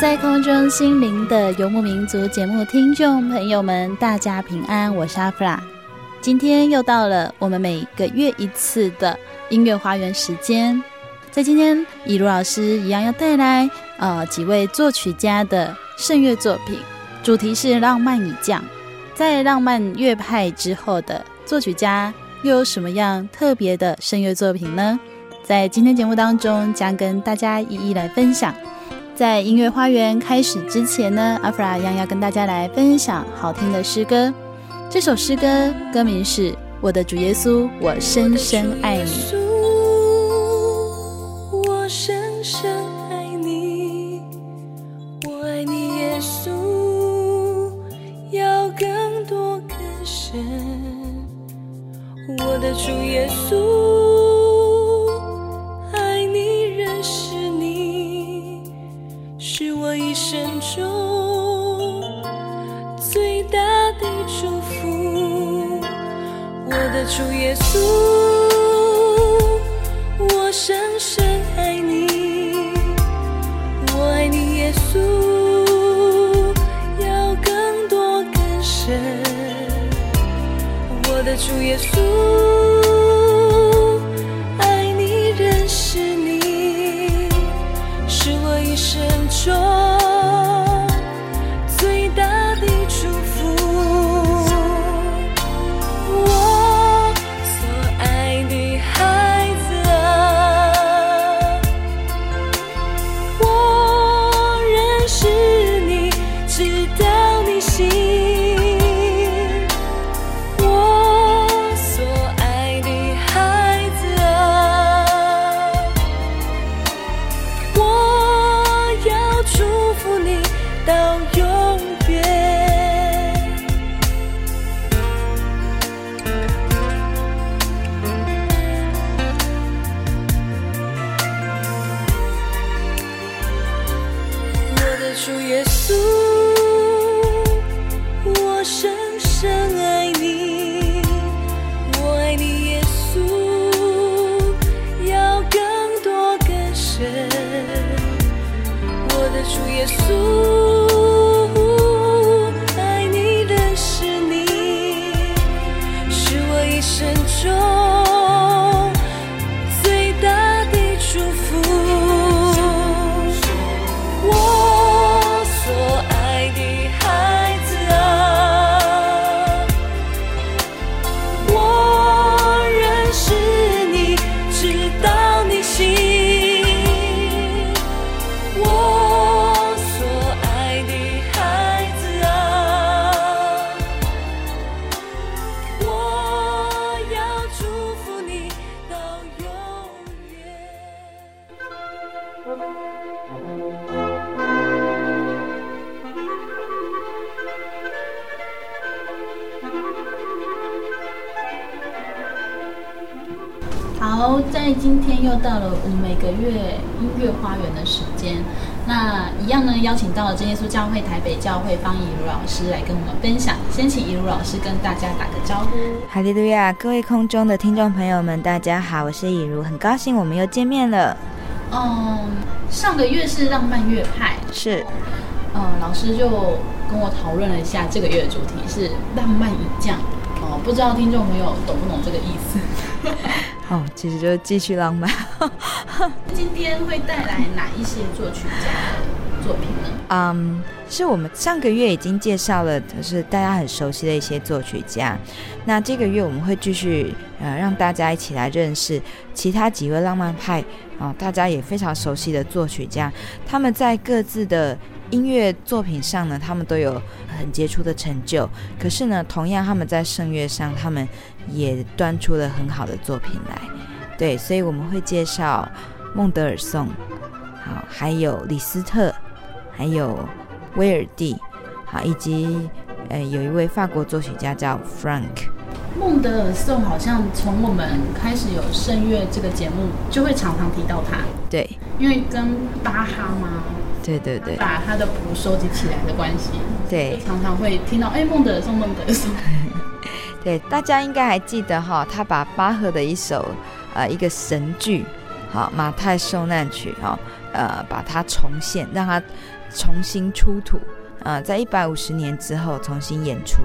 在空中心灵的游牧民族节目听众朋友们，大家平安，我是阿弗拉。今天又到了我们每个月一次的音乐花园时间，在今天，以如老师一样要带来呃几位作曲家的圣乐作品，主题是浪漫已降。在浪漫乐派之后的作曲家又有什么样特别的圣乐作品呢？在今天节目当中，将跟大家一一来分享。在音乐花园开始之前呢，阿弗拉一样要跟大家来分享好听的诗歌。这首诗歌歌名是《我的主耶稣，我深深爱你》。我深深爱你，我爱你，耶稣，要更多更深。我的主耶稣。主耶稣，我深深爱你，我爱你，耶稣，要更多更深。我的主耶稣，教会台北教会方以如老师来跟我们分享。先请以如老师跟大家打个招呼。哈利路亚，各位空中的听众朋友们，大家好，我是以如，很高兴我们又见面了。嗯，上个月是浪漫乐派，是，嗯，老师就跟我讨论了一下，这个月的主题是浪漫以降。哦，不知道听众朋友懂不懂这个意思？哦，其实就是继续浪漫。今天会带来哪一些作曲家的作品呢？嗯是我们上个月已经介绍了，就是大家很熟悉的一些作曲家。那这个月我们会继续呃，让大家一起来认识其他几位浪漫派啊、大家也非常熟悉的作曲家。他们在各自的音乐作品上呢，他们都有很杰出的成就。可是呢，同样他们在圣乐上，他们也端出了很好的作品来，对，所以我们会介绍孟德尔颂，好，还有李斯特，还有威尔蒂，好，以及呃，有一位法国作曲家叫 Franck。孟德尔颂好像从我们开始有圣乐这个节目，就会常常提到他，对，因为跟巴哈嘛，对对对，把他的谱收集起来的关系，对，常常会听到哎，孟德尔颂，孟德尔颂。对，大家应该还记得哈，他把巴赫的一首呃一个神剧，好《马太受难曲》哈，呃，把它重现，让它重新出土，啊、在一百五十年之后重新演出。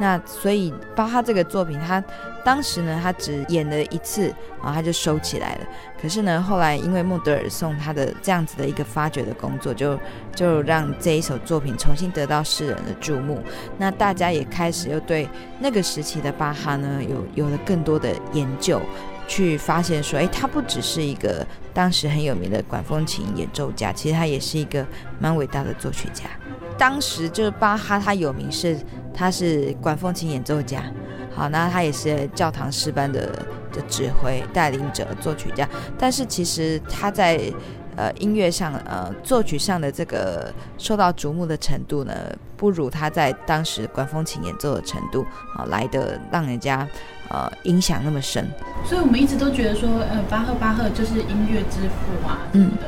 那所以巴哈这个作品，他当时呢，他只演了一次，然后他就收起来了。可是呢，后来因为穆德尔送他的这样子的一个发掘的工作，就就让这一首作品重新得到世人的注目。那大家也开始又对那个时期的巴哈呢，有有了更多的研究，去发现说，诶，他不只是一个当时很有名的管风琴演奏家，其实他也是一个蛮伟大的作曲家。当时就是巴哈，他有名是他是管风琴演奏家，好，那他也是教堂诗班的的指挥带领者作曲家，但是其实他在呃音乐上呃作曲上的这个受到瞩目的程度呢，不如他在当时管风琴演奏的程度啊来的让人家呃影响那么深。所以我们一直都觉得说，呃，巴赫巴赫就是音乐之父嘛，嗯的，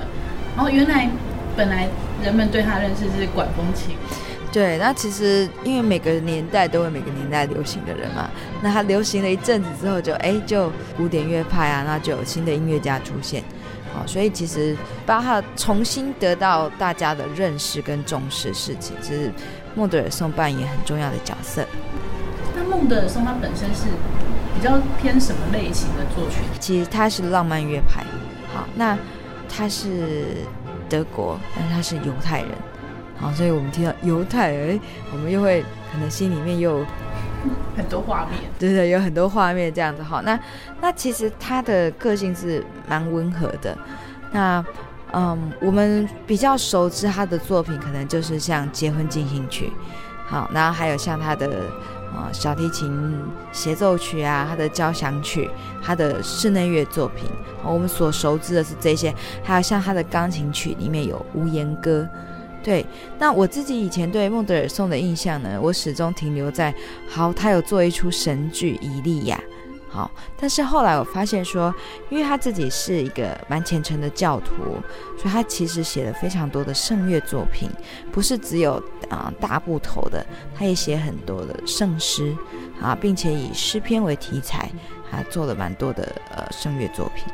然后原来。本来人们对他认识是管风琴，对。那其实因为每个年代都有每个年代流行的人嘛，那他流行了一阵子之后就，就哎就古典乐派啊，那就有新的音乐家出现，好，所以其实巴哈重新得到大家的认识跟重视事情，是孟德尔颂扮演很重要的角色。那孟德尔颂他本身是比较偏什么类型的作曲？其实他是浪漫乐派，好，那他是。德国，但是他是犹太人，好，所以我们听到犹太人，我们又会可能心里面又有 很多画面，对对，有很多画面这样子哈。那那其实他的个性是蛮温和的。那嗯，我们比较熟知他的作品，可能就是像《结婚进行曲》，好，然后还有像他的。啊，小提琴协奏曲啊，他的交响曲，他的室内乐作品，我们所熟知的是这些，还有像他的钢琴曲里面有《无言歌》。对，那我自己以前对孟德尔颂的印象呢，我始终停留在，好，他有做一出神剧《以利亚》。好，但是后来我发现说，因为他自己是一个蛮虔诚的教徒，所以他其实写了非常多的圣乐作品，不是只有啊、大部头的，他也写很多的圣诗啊，并且以诗篇为题材，还做了蛮多的呃声乐作品。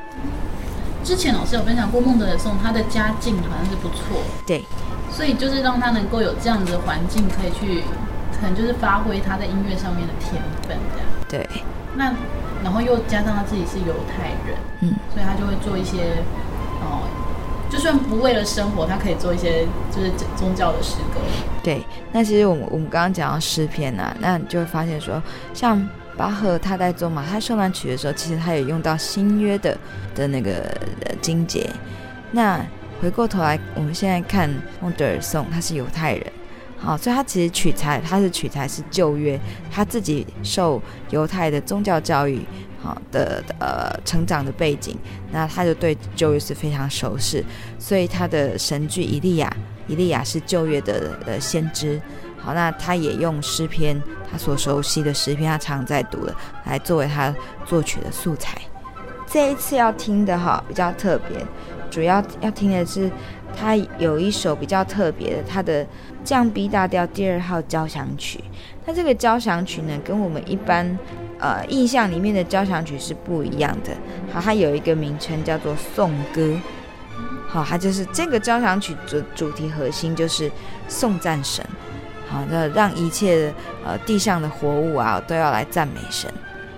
之前老师有分享过孟德尔颂，他的家境好像是不错，对，所以就是让他能够有这样的环境，可以去可能就是发挥他在音乐上面的天分，这样对。那然后又加上他自己是犹太人，嗯，所以他就会做一些，哦，就算不为了生活，他可以做一些就是宗教的诗歌。对，那其实我们我们刚刚讲到诗篇呐、啊，那你就会发现说，像巴赫他在做马太受难曲的时候，其实他也用到新约的的那个经节。那回过头来，我们现在看孟德尔颂，他是犹太人。好，所以他其实取材，他是取材是旧约，他自己受犹太的宗教教育，好的呃成长的背景，那他就对旧约是非常熟悉，所以他的神剧以利亚，以利亚是旧约的呃先知，好，那他也用诗篇，他所熟悉的诗篇，他常在读的，来作为他作曲的素材。这一次要听的哈比较特别，主要要听的是，他有一首比较特别的，他的降 B 大调第二号交响曲。那这个交响曲呢，跟我们一般呃印象里面的交响曲是不一样的。好，它有一个名称叫做颂歌。好，它就是这个交响曲主主题核心就是颂赞神。好，那让一切呃地上的活物啊都要来赞美神。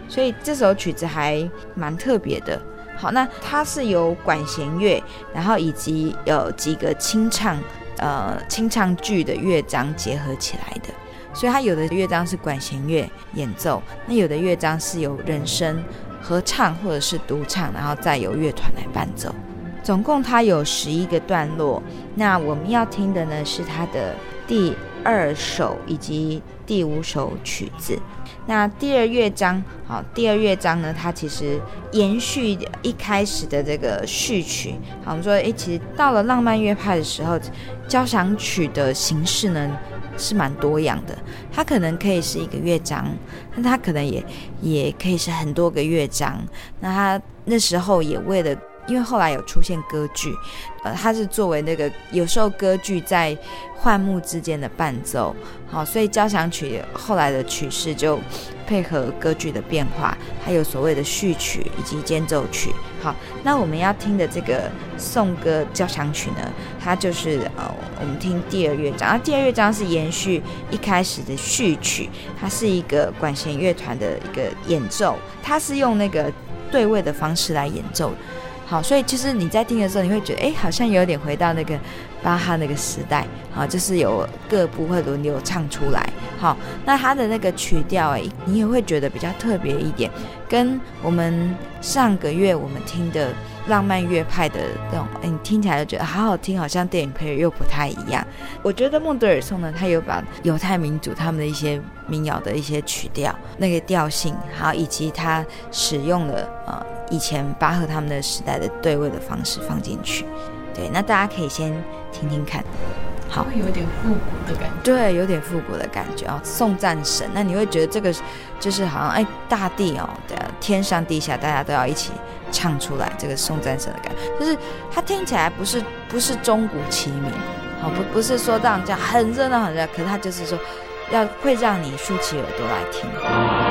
所以这首曲子还蛮特别的。好，那它是由管弦乐，然后以及有几个清唱，呃，清唱剧的乐章结合起来的。所以它有的乐章是管弦乐演奏，那有的乐章是由人声合唱或者是独唱，然后再由乐团来伴奏。总共它有十一个段落。那我们要听的呢是它的第二首以及第五首曲子。那第二乐章，好，第二乐章呢，它其实延续一开始的这个序曲。好，我们说，哎，其实到了浪漫乐派的时候，交响曲的形式呢是蛮多样的。它可能可以是一个乐章，那它可能也也可以是很多个乐章。那它那时候也为了。因为后来有出现歌剧，呃，它是作为那个有时候歌剧在换幕之间的伴奏，好，所以交响曲后来的曲式就配合歌剧的变化，还有所谓的序曲以及间奏曲。好，那我们要听的这个颂歌交响曲呢，它就是呃，我们听第二乐章，啊，第二乐章是延续一开始的序曲，它是一个管弦乐团的一个演奏，它是用那个对位的方式来演奏。好，所以其实你在听的时候，你会觉得，哎，好像有点回到那个巴哈那个时代，好，就是有各部会轮流唱出来。好，那它的那个曲调，哎，你也会觉得比较特别一点，跟我们上个月我们听的浪漫乐派的那种，哎，你听起来就觉得好好听，好像电影配乐又不太一样。我觉得孟德尔颂呢，他有把犹太民族他们的一些民谣的一些曲调，那个调性，好，以及他使用了呃。以前巴赫他们的时代的对位的方式放进去，对，那大家可以先听听看，好，会有点复古的感觉，对，有点复古的感觉哦，送战神，那你会觉得这个就是好像哎，大地哦，对，天上地下大家都要一起唱出来这个送战神的感觉，就是它听起来不是不是钟鼓齐鸣，好，不不是说这样这样很热闹很热闹，可是它就是说要会让你竖起耳朵来听。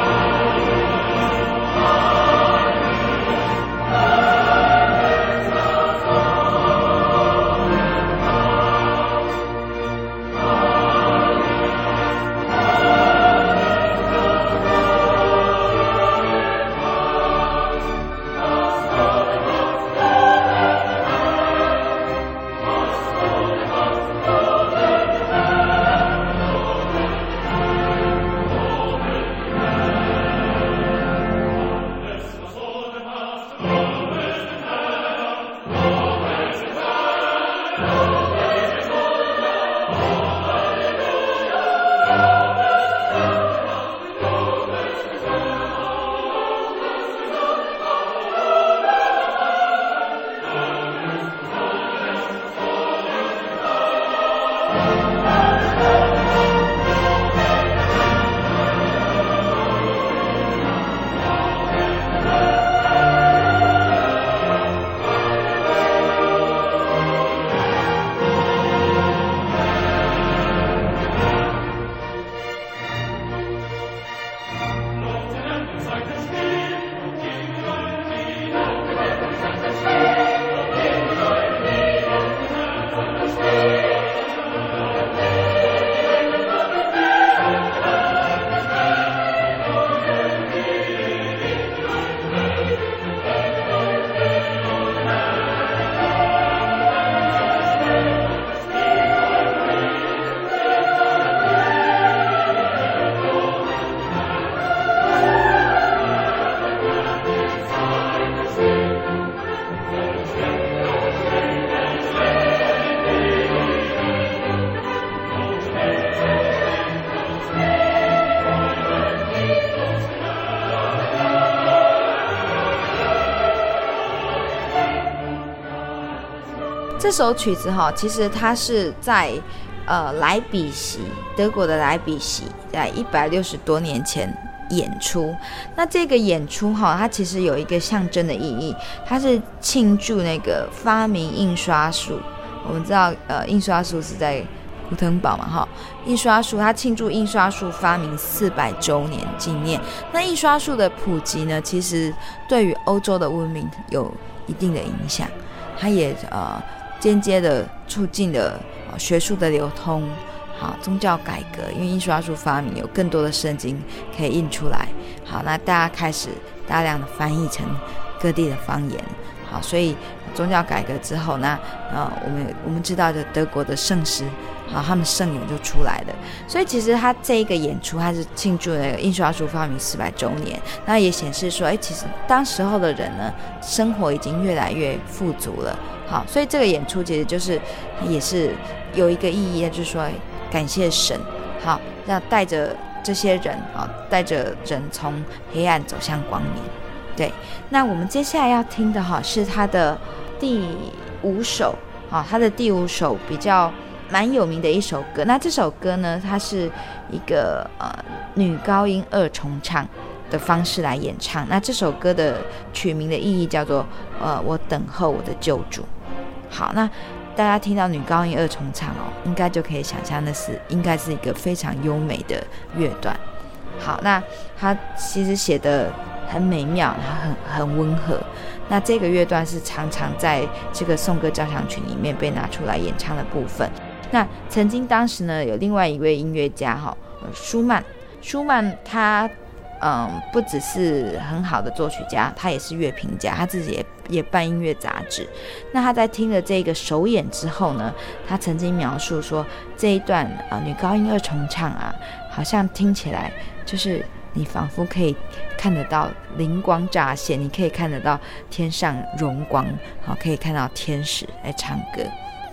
这首曲子哈，其实它是在呃莱比锡，德国的莱比锡，在一百六十多年前演出。那这个演出哈，它其实有一个象征的意义，它是庆祝那个发明印刷术。我们知道，呃，印刷术是在古腾堡嘛，哈，印刷术它庆祝印刷术发明四百周年纪念。那印刷术的普及呢，其实对于欧洲的文明有一定的影响，它也呃间接的促进了学术的流通。好，宗教改革，因为印刷术发明，有更多的圣经可以印出来。好，那大家开始大量的翻译成各地的方言。好，所以宗教改革之后那，呃，我们我们知道的德国的圣诗，好，他们圣咏就出来了。所以其实他这一个演出，它是庆祝那个印刷术发明四百周年，那也显示说，哎，其实当时候的人呢，生活已经越来越富足了。好，所以这个演出其实就是也是有一个意义，就是说。感谢神，好，要带着这些人啊，带着人从黑暗走向光明。对，那我们接下来要听的哈是他的第五首，啊，他的第五首比较蛮有名的一首歌。那这首歌呢，它是一个呃女高音二重唱的方式来演唱。那这首歌的取名的意义叫做呃，我等候我的救主。好，那。大家听到女高音二重唱哦，应该就可以想象那是应该是一个非常优美的乐段。好，那它其实写得很美妙，它很很温和。那这个乐段是常常在这个颂歌交响曲里面被拿出来演唱的部分。那曾经当时呢，有另外一位音乐家哈，舒曼，舒曼他。嗯，不只是很好的作曲家，他也是乐评家，他自己也也办音乐杂志。那他在听了这个首演之后呢，他曾经描述说，这一段啊、女高音二重唱啊，好像听起来就是你仿佛可以看得到灵光乍现，你可以看得到天上荣光，好，可以看到天使来唱歌。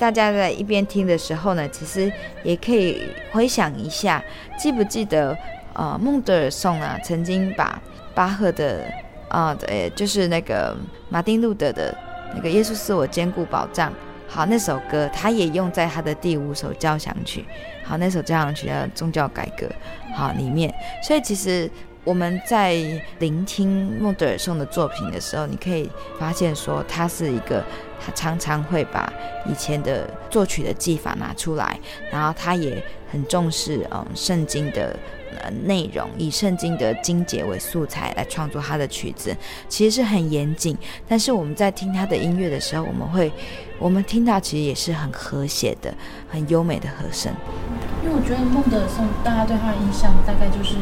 大家在一边听的时候呢，其实也可以回想一下，记不记得？呃，孟德尔颂啊，曾经把巴赫的啊，呃，就是那个马丁路德的那个《耶稣是我坚固保障》，好，那首歌他也用在他的第五首交响曲，好，那首交响曲的宗教改革，好里面。所以其实我们在聆听孟德尔颂的作品的时候，你可以发现说，他是一个他常常会把以前的作曲的技法拿出来，然后他也很重视嗯圣经的。呃，内容以圣经的经节为素材来创作他的曲子，其实是很严谨。但是我们在听他的音乐的时候，我们会，我们听到其实也是很和谐的、很优美的和声。因为我觉得孟德尔颂，大家对他的印象大概就是，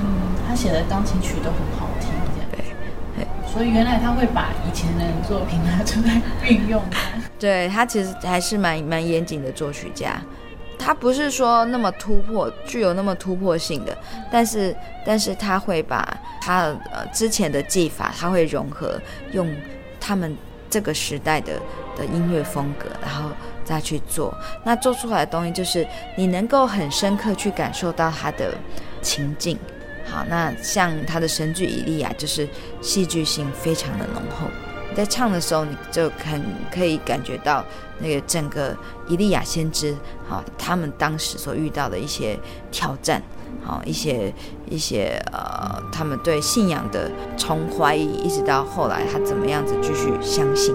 嗯，他写的钢琴曲都很好听，所以原来他会把以前的作品拿出来运用。对，他其实还是蛮蛮严谨的作曲家。他不是说那么突破，具有那么突破性的，但是，但是他会把他呃之前的技法，他会融合，用他们这个时代的的音乐风格，然后再去做，那做出来的东西就是你能够很深刻去感受到他的情境。好，那像他的神剧《以利亚》，就是戏剧性非常的浓厚。在唱的时候，你就很可以感觉到那个整个以利亚先知，好，他们当时所遇到的一些挑战，好，一些一些呃，他们对信仰的从怀疑，一直到后来他怎么样子继续相信。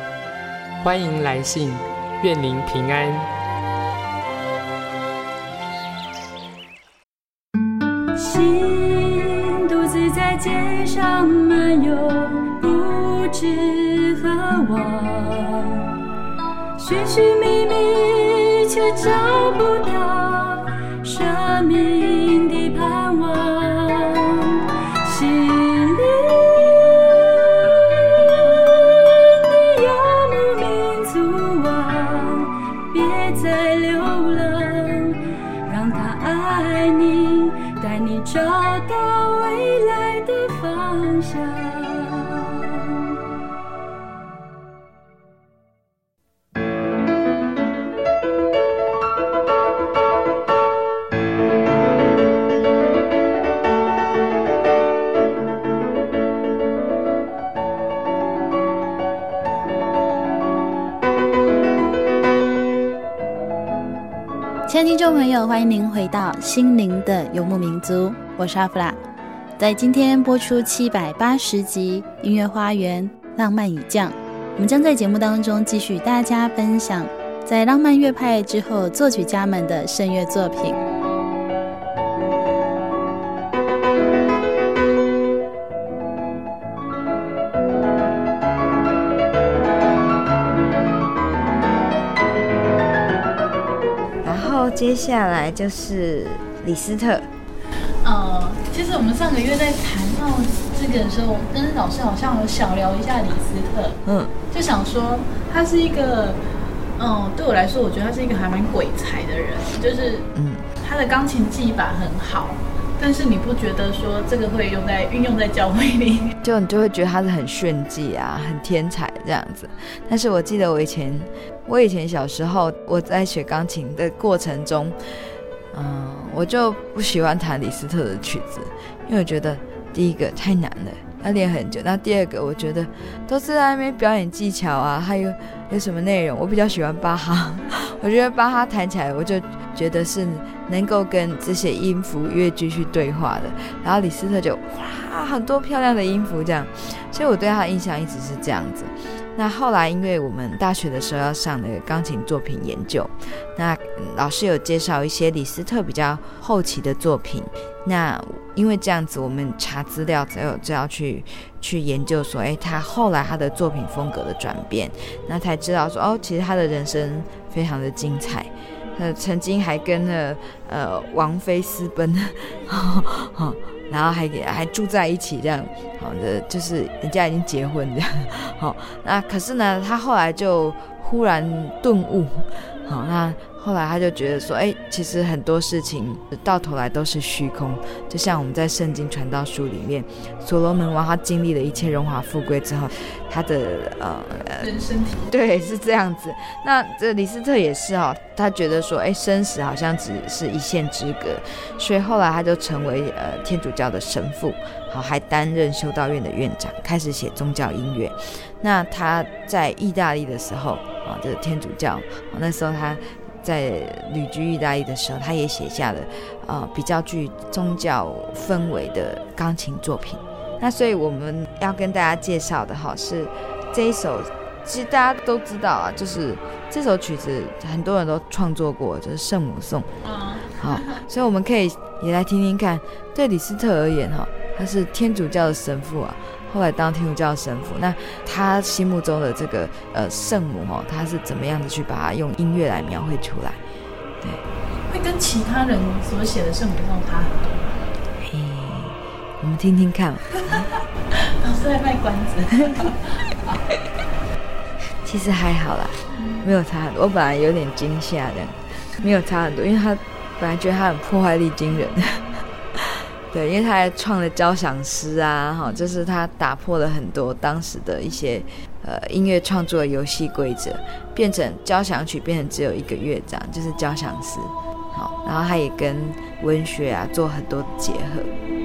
欢迎来信，愿您平安。心独自在街上漫游，不知何往，寻寻觅觅却找不到众朋友，欢迎您回到心灵的游牧民族，我是阿弗拉。在今天播出七百八十集《音乐花园浪漫已降》，我们将在节目当中继续大家分享在浪漫乐派之后作曲家们的圣乐作品。接下来就是李斯特。呃，其实我们上个月在谈到这个的时候，跟老师好像有小聊一下李斯特。嗯，就想说他是一个，嗯、呃，对我来说，我觉得他是一个还蛮鬼才的人，就是，嗯，他的钢琴技法很好，但是你不觉得说这个会用在运用在教会里，就你就会觉得他是很炫技啊，很天才这样子。但是我记得我以前。我以前小时候，我在学钢琴的过程中，嗯，我就不喜欢弹李斯特的曲子，因为我觉得第一个太难了，要练很久。那第二个，我觉得都是在那边表演技巧啊，还有有什么内容？我比较喜欢巴哈，我觉得巴哈弹起来，我就觉得是能够跟这些音符乐句去对话的。然后李斯特就哇，很多漂亮的音符这样，所以我对他的印象一直是这样子。那后来，因为我们大学的时候要上那个钢琴作品研究，那老师有介绍一些李斯特比较后期的作品。那因为这样子，我们查资料才有就要去去研究说，哎，他后来他的作品风格的转变，那才知道说，哦，其实他的人生非常的精彩。呃，曾经还跟了呃王菲私奔，然后还给还住在一起这样，好的就是人家已经结婚这样，好，那可是呢，他后来就忽然顿悟，好那。后来他就觉得说，哎，其实很多事情到头来都是虚空，就像我们在《圣经传道书》里面，所罗门王他经历了一切荣华富贵之后，他的呃人生体对是这样子。那这李斯特也是哦，他觉得说，哎，生死好像只是一线之隔，所以后来他就成为呃天主教的神父，好还担任修道院的院长，开始写宗教音乐。那他在意大利的时候啊，这个天主教，那时候他。在旅居意大利的时候，他也写下了，呃，比较具宗教氛围的钢琴作品。那所以我们要跟大家介绍的哈是这一首，其实大家都知道啊，就是这首曲子很多人都创作过，就是圣母颂。嗯。好，所以我们可以也来听听看，对李斯特而言哈，他是天主教的神父啊。后来当天主教神父，那他心目中的这个呃圣母哦，他是怎么样子去把它用音乐来描绘出来？对，会跟其他人所写的圣母像差很多吗？嘿，我们听听看。老师在卖关子。其实还好啦，没有差很多。我本来有点惊吓的，没有差很多，因为他本来觉得他很破坏力惊人。对，因为他还创了交响诗啊，哈，就是他打破了很多当时的一些呃音乐创作游戏规则，变成交响曲变成只有一个乐章，就是交响诗，好，然后他也跟文学啊做很多结合。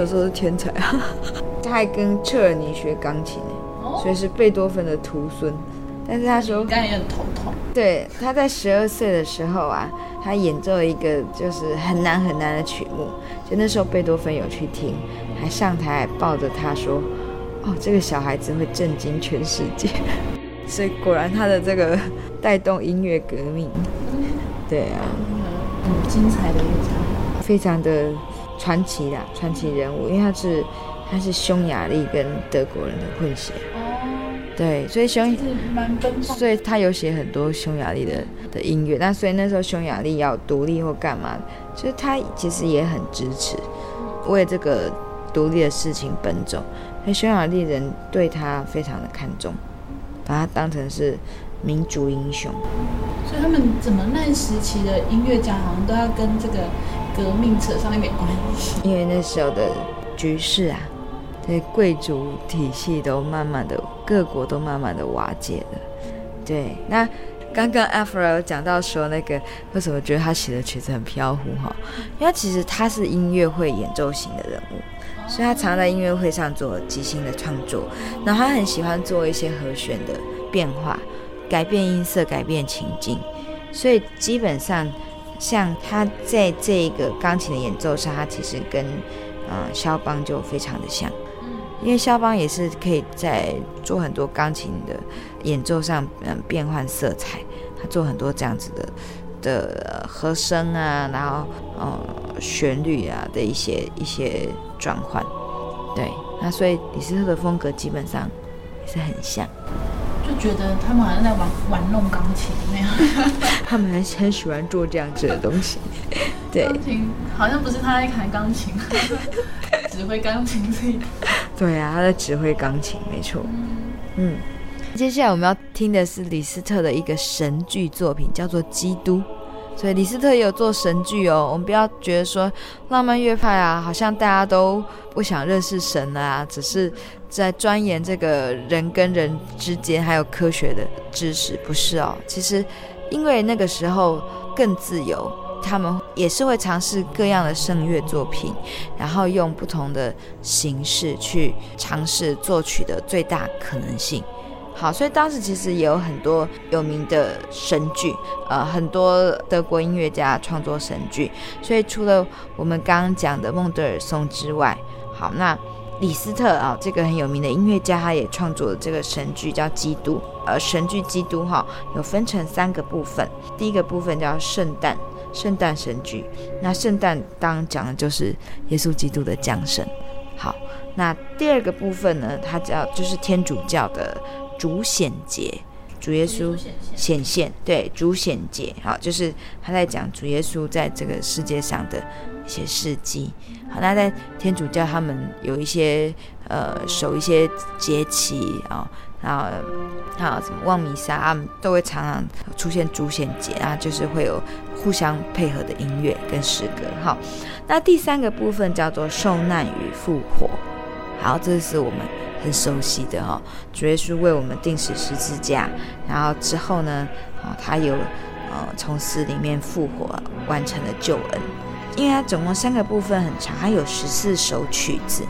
小时候是天才啊，他还跟彻尔尼学钢琴，所以是贝多芬的徒孙。但是他说，刚也很头痛。对，他在十二岁的时候啊，他演奏了一个就是很难很难的曲目，就那时候贝多芬有去听，还上台抱着他说：“哦，这个小孩子会震惊全世界。”所以果然他的这个带动音乐革命。对啊，很精彩的一场，非常的。传奇啦传奇人物，因为他是他是匈牙利跟德国人的混血，哦，对，所以匈所以他有写很多匈牙利的的音乐，那所以那时候匈牙利要独立或干嘛，就是他其实也很支持为这个独立的事情奔走，那匈牙利人对他非常的看重，把他当成是民族英雄，所以他们怎么那时期的音乐家好像都要跟这个。革命扯上一点关系，因为那时候的局势啊，对贵族体系都慢慢的，各国都慢慢的瓦解了。对，那刚刚阿弗拉有讲到说，那个为什么觉得他写的曲子很飘忽哈？因为其实他是音乐会演奏型的人物，所以他常在音乐会上做即兴的创作，然后他很喜欢做一些和弦的变化，改变音色，改变情境，所以基本上。像他在这个钢琴的演奏上，他其实跟嗯肖邦就非常的像，因为肖邦也是可以在做很多钢琴的演奏上嗯变换色彩，他做很多这样子的的和声啊，然后呃旋律啊的一些一些转换，对，那所以李斯特的风格基本上是很像。就觉得他们好像在玩玩弄钢琴那样，他们还很喜欢做这样子的东西。对，钢琴好像不是他在弹钢琴，指挥钢琴这一。对啊，他在指挥钢琴，没错。嗯，接下来我们要听的是李斯特的一个神剧作品，叫做《基督》。所以李斯特也有做神剧哦。我们不要觉得说浪漫乐派啊，好像大家都不想认识神啊，只是在钻研这个人跟人之间还有科学的知识，不是哦。其实因为那个时候更自由，他们也是会尝试各样的声乐作品，然后用不同的形式去尝试作曲的最大可能性。好，所以当时其实也有很多有名的神剧，呃，很多德国音乐家创作神剧。所以除了我们刚刚讲的孟德尔松之外，好，那李斯特啊，这个很有名的音乐家，他也创作了这个神剧叫《基督》。呃，神剧《基督》哈，有分成三个部分。第一个部分叫圣诞，圣诞神剧。那圣诞当讲的就是耶稣基督的降生。好，那第二个部分呢，它叫就是天主教的。主显节，主耶稣显现，对，主显节，好，就是他在讲主耶稣在这个世界上的一些事迹。好，那在天主教，他们有一些呃守一些节期啊，然后还有什么望弥撒，他们都会常常出现主显节啊，就是会有互相配合的音乐跟诗歌。好，那第三个部分叫做受难与复活。好，这是我们。很熟悉的哈，主耶稣为我们钉死十字架，然后之后呢，啊，他有呃从死里面复活，完成了救恩。因为它总共三个部分很长，它有十四首曲子。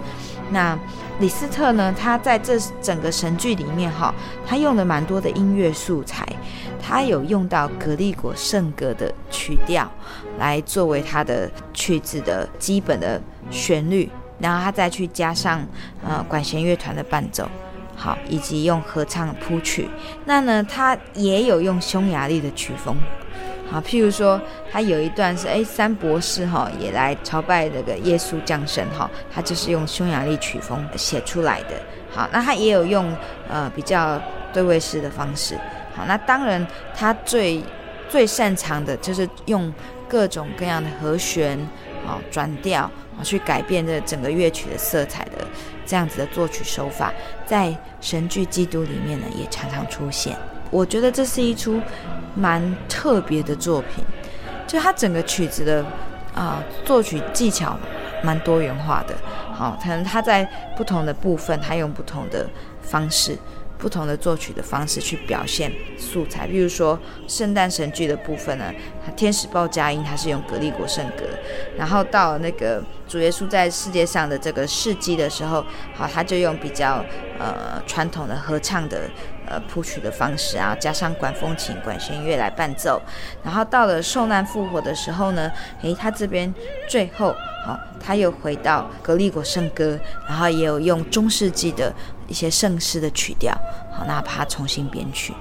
那李斯特呢，他在这整个神剧里面哈，他用了蛮多的音乐素材，他有用到格利果圣歌的曲调来作为他的曲子的基本的旋律。然后他再去加上呃管弦乐团的伴奏，好，以及用合唱谱曲。那呢，他也有用匈牙利的曲风，好，譬如说他有一段是哎三博士哈、也来朝拜这个耶稣降生哈，他就是用匈牙利曲风写出来的。好，那他也有用呃比较对位式的方式。好，那当然他最最擅长的就是用各种各样的和弦，好转调。去改变这整个乐曲的色彩的这样子的作曲手法，在神剧《基督》里面呢，也常常出现。我觉得这是一出蛮特别的作品，就它整个曲子的啊、作曲技巧蛮多元化的。好，可能它在不同的部分，它用不同的方式。不同的作曲的方式去表现素材，比如说圣诞神剧的部分呢，天使报佳音，它是用格利国圣歌，然后到那个主耶稣在世界上的这个事迹的时候，好，他就用比较呃传统的合唱的呃谱曲的方式啊，加上管风琴、管弦乐来伴奏，然后到了受难复活的时候呢，诶，他这边最后好，他又回到格利国圣歌，然后也有用中世纪的。一些圣诗的曲调，好，那把它重新编曲，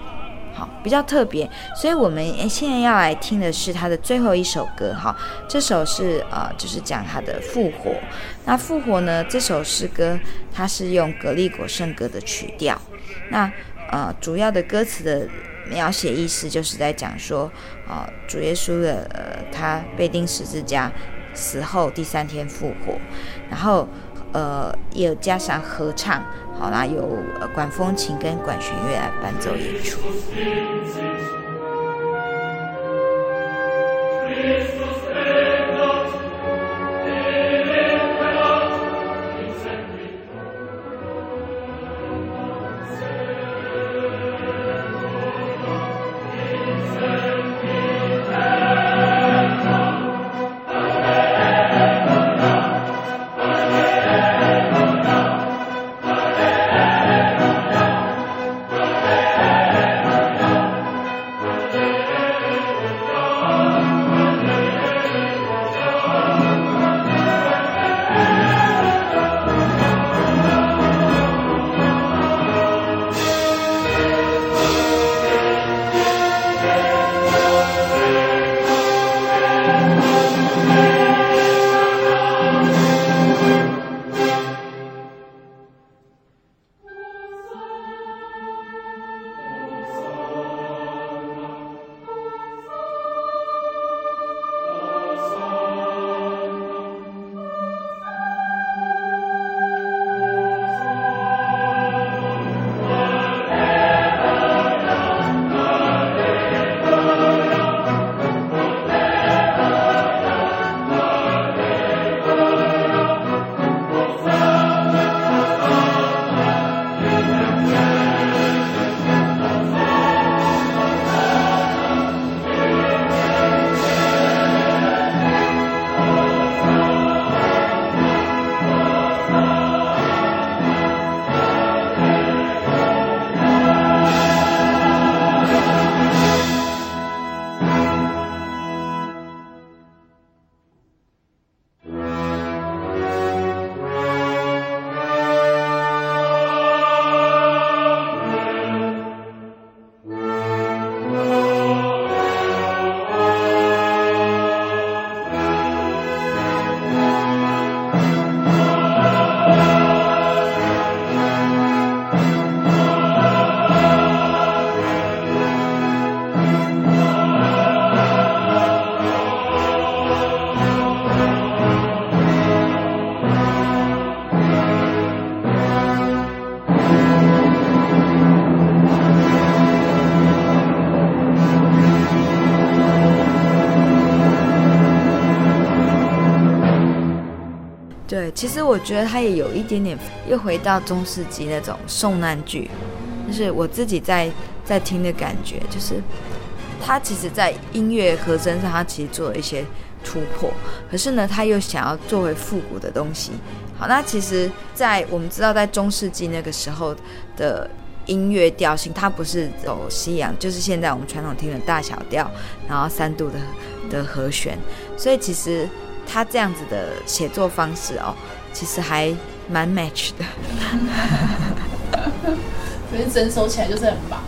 好，比较特别。所以我们现在要来听的是他的最后一首歌，哈，这首是呃，就是讲他的复活。那复活呢，这首诗歌它是用格利果圣歌的曲调。那呃，主要的歌词的描写意思就是在讲说，啊、呃，主耶稣的呃，他被钉十字架，死后第三天复活，然后呃，也有加上合唱。好啦由管风琴跟管弦乐伴奏演出。其实我觉得他也有一点点又回到中世纪那种受难剧，就是我自己在在听的感觉，就是他其实在音乐和声上，他其实做了一些突破，可是呢，他又想要做回复古的东西。好，那其实，在我们知道，在中世纪那个时候的音乐调性，它不是走西洋，就是现在我们传统听的大小调，然后三度的的和弦，所以其实。他这样子的写作方式哦，其实还蛮 match 的，所以整首起来就是很棒。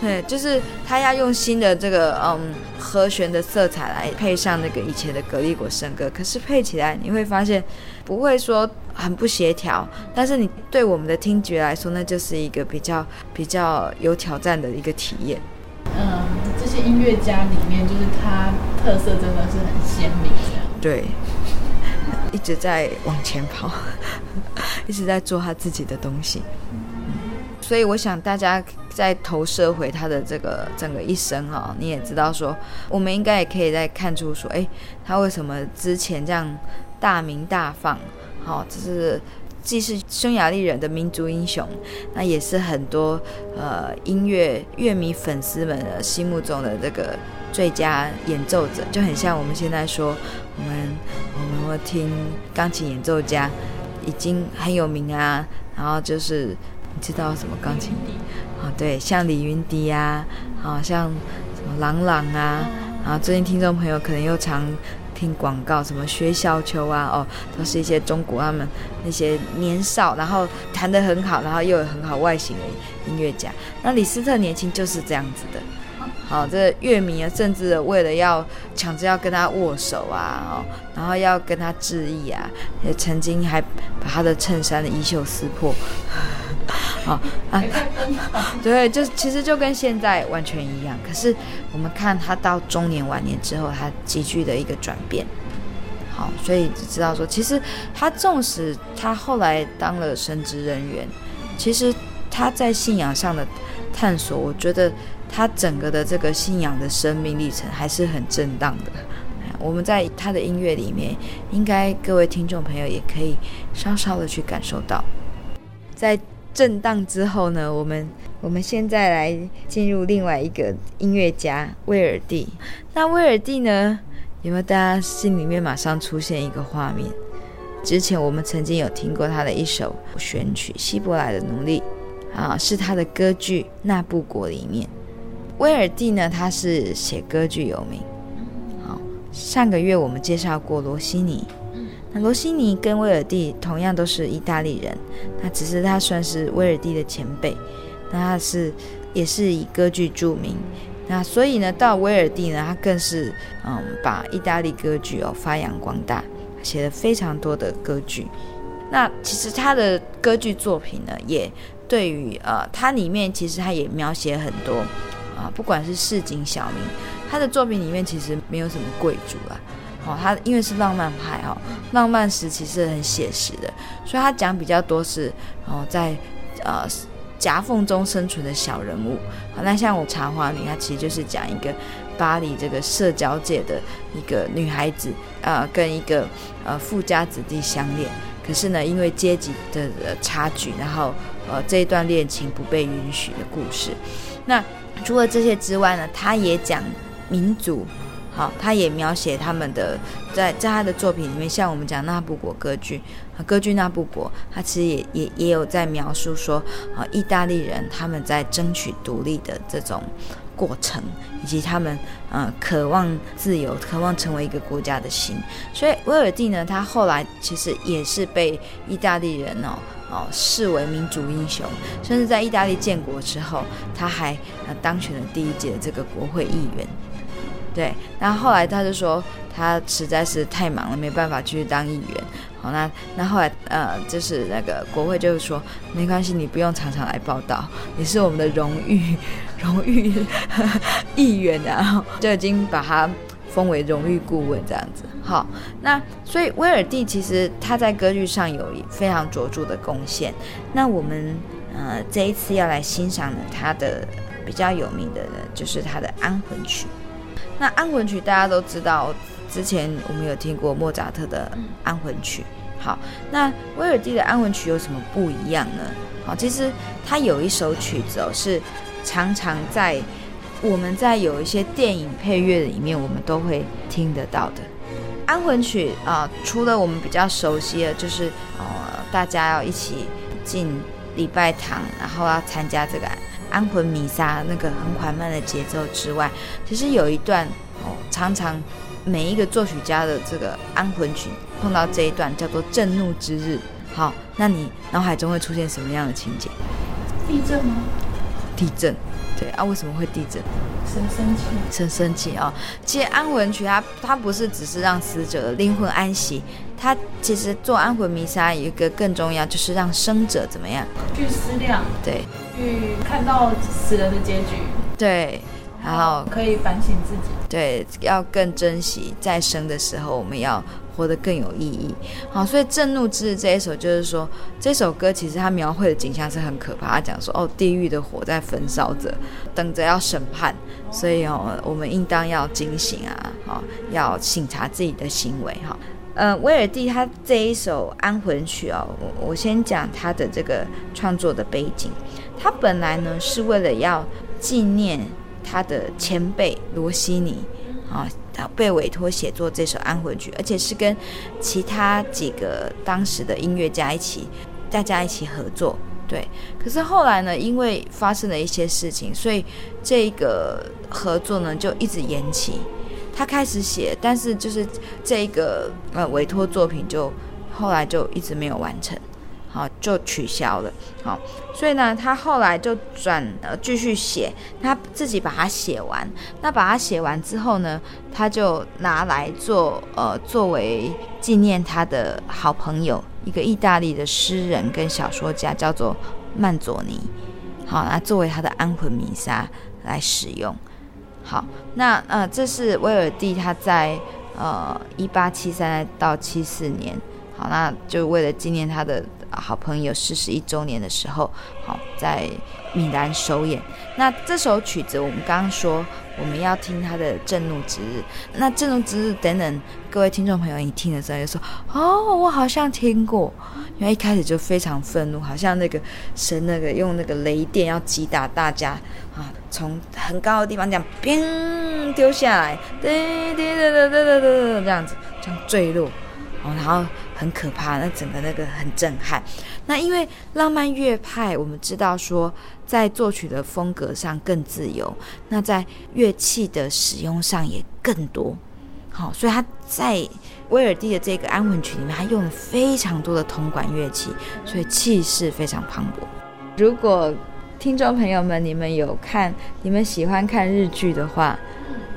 对，就是他要用新的这个嗯和弦的色彩来配上那个以前的格力果圣歌，可是配起来你会发现不会说很不协调，但是你对我们的听觉来说，那就是一个比较比较有挑战的一个体验。嗯，这些音乐家里面，就是他特色真的是很鲜明的。对，一直在往前跑，一直在做他自己的东西。所以我想大家在投射回他的这个整个一生啊，你也知道说，我们应该也可以在看出说，哎，他为什么之前这样大鸣大放？好，这是既是匈牙利人的民族英雄，那也是很多呃音乐乐迷粉丝们的心目中的这个。最佳演奏者就很像我们现在说，我们我们会听钢琴演奏家已经很有名啊，然后就是你知道什么钢琴啊？对，像李云迪啊，啊，像什么郎朗啊，然后最近听众朋友可能又常听广告，什么薛小秋啊，哦，都是一些中国他们那些年少然后弹得很好，然后又有很好外形的音乐家。那李斯特年轻就是这样子的。好，这乐迷啊，甚至为了要抢着要跟他握手啊，哦，然后要跟他致意啊，也曾经还把他的衬衫的衣袖撕破。好啊，对，就其实就跟现在完全一样。可是我们看他到中年晚年之后，他急剧的一个转变。好，所以只知道说，其实他纵使他后来当了神职人员，其实他在信仰上的探索，我觉得。他整个的这个信仰的生命历程还是很震荡的。我们在他的音乐里面，应该各位听众朋友也可以稍稍的去感受到。在震荡之后呢，我们我们现在来进入另外一个音乐家威尔蒂。那威尔蒂呢，有没有大家心里面马上出现一个画面？之前我们曾经有听过他的一首选曲《希伯来的奴隶》啊，是他的歌剧《那布果》里面。威尔蒂呢，他是写歌剧有名。好，上个月我们介绍过罗西尼。罗西尼跟威尔第同样都是意大利人，那只是他算是威尔第的前辈。那他是也是以歌剧著名。那所以呢，到威尔第呢，他更是嗯把意大利歌剧哦发扬光大，写了非常多的歌剧。那其实他的歌剧作品呢，也对于呃，他里面其实他也描写很多。啊，不管是市井小民，他的作品里面其实没有什么贵族啊。哦，他因为是浪漫派哦，浪漫时期是很写实的，所以他讲比较多是哦，在呃夹缝中生存的小人物。那像我茶花女，她其实就是讲一个巴黎这个社交界的一个女孩子，呃，跟一个呃富家子弟相恋，可是呢，因为阶级的差距，然后呃这一段恋情不被允许的故事。那除了这些之外呢，他也讲民族，好，他也描写他们的在在他的作品里面，像我们讲纳布果歌剧，歌剧纳布果，他其实也也也有在描述说，啊，意大利人他们在争取独立的这种过程，以及他们呃渴望自由、渴望成为一个国家的心。所以威尔第呢，他后来其实也是被意大利人哦。哦，视为民族英雄，甚至在意大利建国之后，他还呃当选了第一届这个国会议员。对，那后来他就说他实在是太忙了，没办法去当议员。好，那那后来呃，就是那个国会就是说没关系，你不用常常来报道，你是我们的荣誉 荣誉议员啊，然 后就已经把他。封为荣誉顾问这样子，好，那所以威尔第其实他在歌剧上有非常卓著的贡献。那我们呃这一次要来欣赏的他的比较有名的呢，就是他的安魂曲。那安魂曲大家都知道，之前我们有听过莫扎特的安魂曲。好，那威尔第的安魂曲有什么不一样呢？好，其实他有一首曲子哦，是常常在我们在有一些电影配乐里面，我们都会听得到的安魂曲啊、呃。除了我们比较熟悉的，就是呃，大家要一起进礼拜堂，然后要参加这个安魂弥撒那个很缓慢的节奏之外，其实有一段哦，常常每一个作曲家的这个安魂曲碰到这一段叫做震怒之日。好，那你脑海中会出现什么样的情节？地震吗？地震，对啊，为什么会地震？神生气，神生气啊！其实安魂曲它它不是只是让死者的灵魂安息，它其实做安魂弥撒有一个更重要，就是让生者怎么样？去思量，对，去看到死人的结局，对，然后可以反省自己，对，要更珍惜在生的时候，我们要。活得更有意义，好，所以《震怒之日》这一首就是说，这首歌其实它描绘的景象是很可怕。它讲说，哦，地狱的火在焚烧着，等着要审判，所以哦，我们应当要警醒啊，好，要审查自己的行为，哈。呃，威尔第他这一首安魂曲哦，我我先讲他的这个创作的背景，他本来呢是为了要纪念他的前辈罗西尼，啊。被委托写作这首安魂曲，而且是跟其他几个当时的音乐家一起，大家一起合作。对，可是后来呢，因为发生了一些事情，所以这个合作呢就一直延期。他开始写，但是就是这个呃委托作品就后来就一直没有完成。好，就取消了。好，所以呢，他后来就转呃继续写，他自己把它写完。那把它写完之后呢，他就拿来做呃作为纪念他的好朋友，一个意大利的诗人跟小说家，叫做曼佐尼。好，那作为他的安魂弥撒来使用。好，那呃这是威尔第他在呃一八七三到七四年。好，那就为了纪念他的。好朋友逝世一周年的时候，好在米兰首演。那这首曲子，我们刚刚说我们要听他的《震怒之日》。那《震怒之日》等等，各位听众朋友，你听的时候就说：“哦，我好像听过。”因为一开始就非常愤怒，好像那个神那个用那个雷电要击打大家啊，从很高的地方这样砰丢下来，对对对对对对对，这样子这样坠落，哦，然后。很可怕，那整个那个很震撼。那因为浪漫乐派，我们知道说，在作曲的风格上更自由，那在乐器的使用上也更多。好，所以他在威尔第的这个安魂曲里面，他用了非常多的铜管乐器，所以气势非常磅礴。如果听众朋友们你们有看，你们喜欢看日剧的话，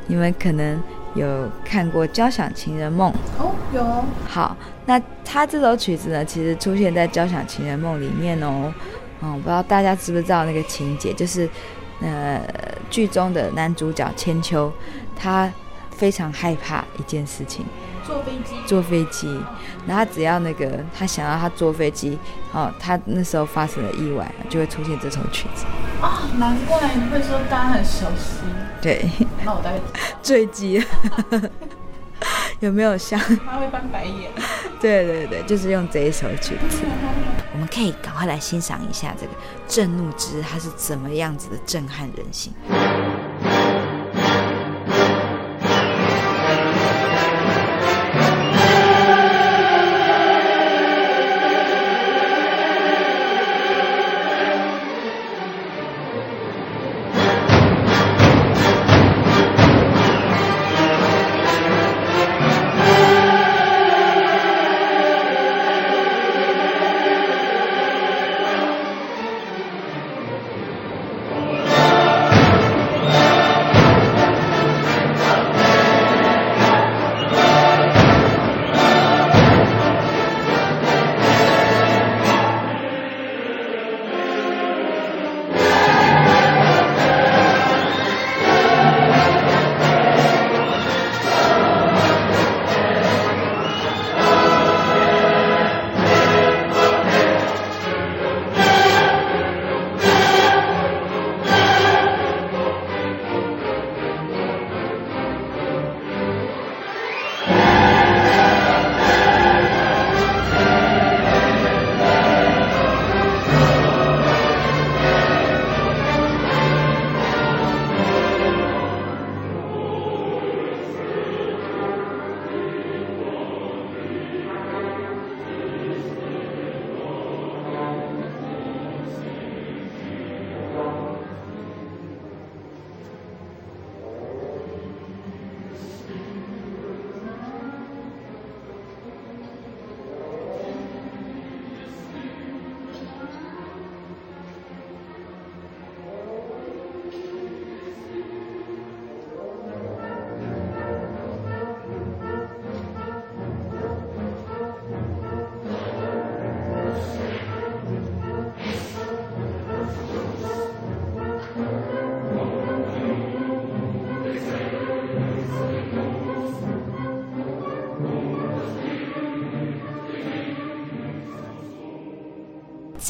你们可能。有看过《交响情人梦》哦，有。好，那他这首曲子呢，其实出现在《交响情人梦》里面哦。嗯，不知道大家知不知道那个情节，就是呃，剧中的男主角千秋，他非常害怕一件事情。坐飞机，坐飞机，然后他只要那个他想要他坐飞机，哦，他那时候发生了意外，就会出现这首曲子。啊、哦，难怪你会说大家很熟悉。对，那我大概坠机了，有没有像？他会翻白眼。对对对，就是用这一首曲子，我们可以赶快来欣赏一下这个震怒之日，它是怎么样子的震撼人心。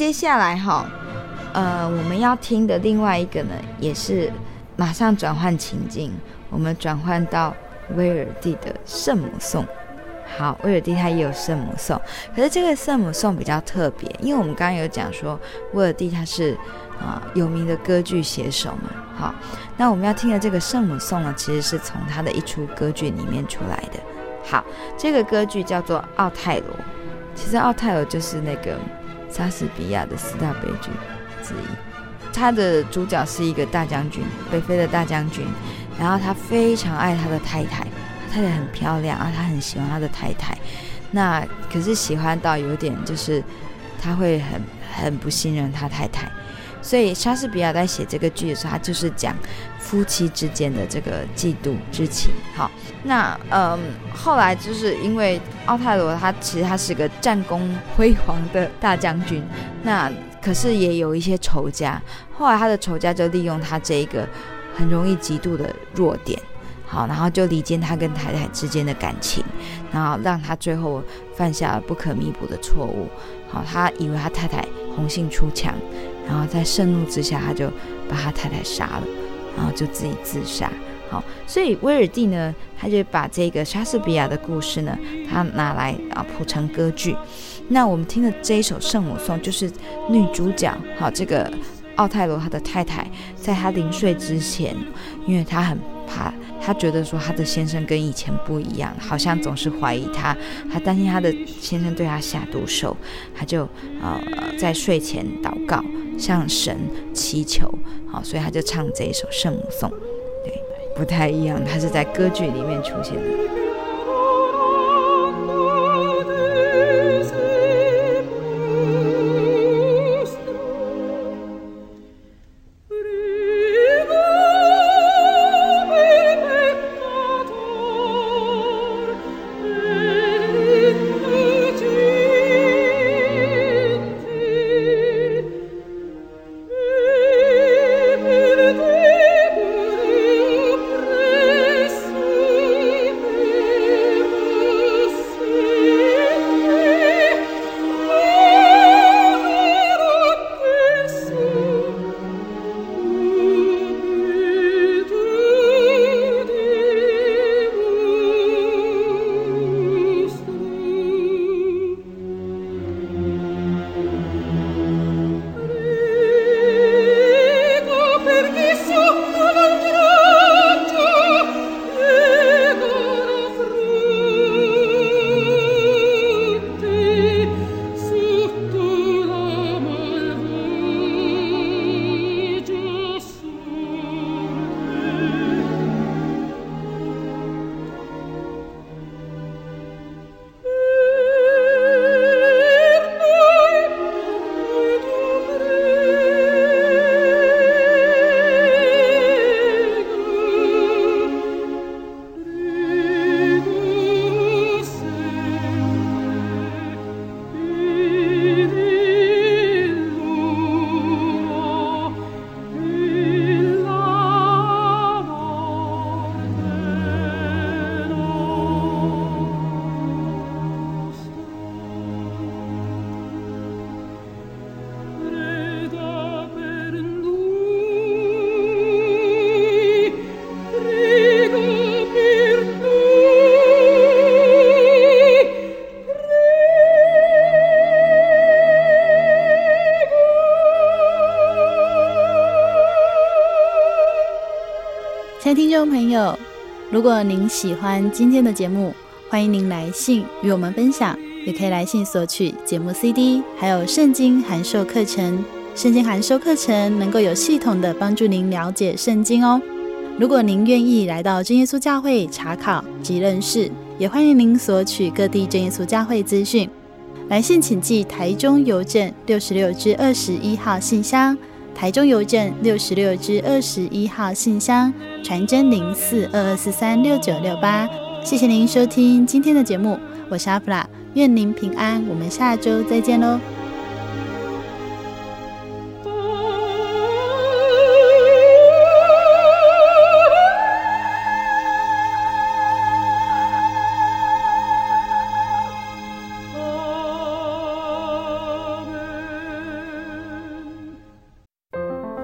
接下来哈，呃，我们要听的另外一个呢，也是马上转换情境，我们转换到威尔第的圣母颂。好，威尔第他也有圣母颂，可是这个圣母颂比较特别，因为我们刚刚有讲说，威尔第他是啊、有名的歌剧写手嘛。好，那我们要听的这个圣母颂呢，其实是从他的一出歌剧里面出来的。好，这个歌剧叫做《奥泰罗》，其实奥泰罗就是那个。莎士比亚的四大悲剧之一，他的主角是一个大将军，北非的大将军。然后他非常爱他的太太，太太很漂亮啊，他很喜欢他的太太。那可是喜欢到有点就是，他会很很不信任他太太。所以莎士比亚在写这个剧的时候，他就是讲夫妻之间的这个嫉妒之情。好，那嗯，后来就是因为奥泰罗他其实他是个战功辉煌的大将军，那可是也有一些仇家。后来他的仇家就利用他这一个很容易嫉妒的弱点，好，然后就离间他跟太太之间的感情，然后让他最后犯下了不可弥补的错误。好，他以为他太太红杏出墙。然后在盛怒之下，他就把他太太杀了，然后就自己自杀。好，所以威尔第呢，他就把这个莎士比亚的故事呢，他拿来啊谱成歌剧。那我们听的这一首圣母颂，就是女主角，好，这个奥泰罗他的太太，在他临睡之前，因为他很怕。她觉得说她的先生跟以前不一样，好像总是怀疑她，她担心她的先生对她下毒手，她就呃在睡前祷告，向神祈求，好，所以她就唱这一首圣母颂，对，不太一样，他是在歌剧里面出现的。众朋友，如果您喜欢今天的节目，欢迎您来信与我们分享，也可以来信索取节目 CD，还有圣经函授课程。圣经函授课程能够有系统的帮助您了解圣经哦。如果您愿意来到真耶稣教会查考及认识，也欢迎您索取各地真耶稣教会资讯。来信请寄台中邮政六十六支二十一号信箱。台中邮政六十六至二十一号信箱，传真零四二二四三六九六八。谢谢您收听今天的节目，我是阿弗拉，愿您平安，我们下周再见喽。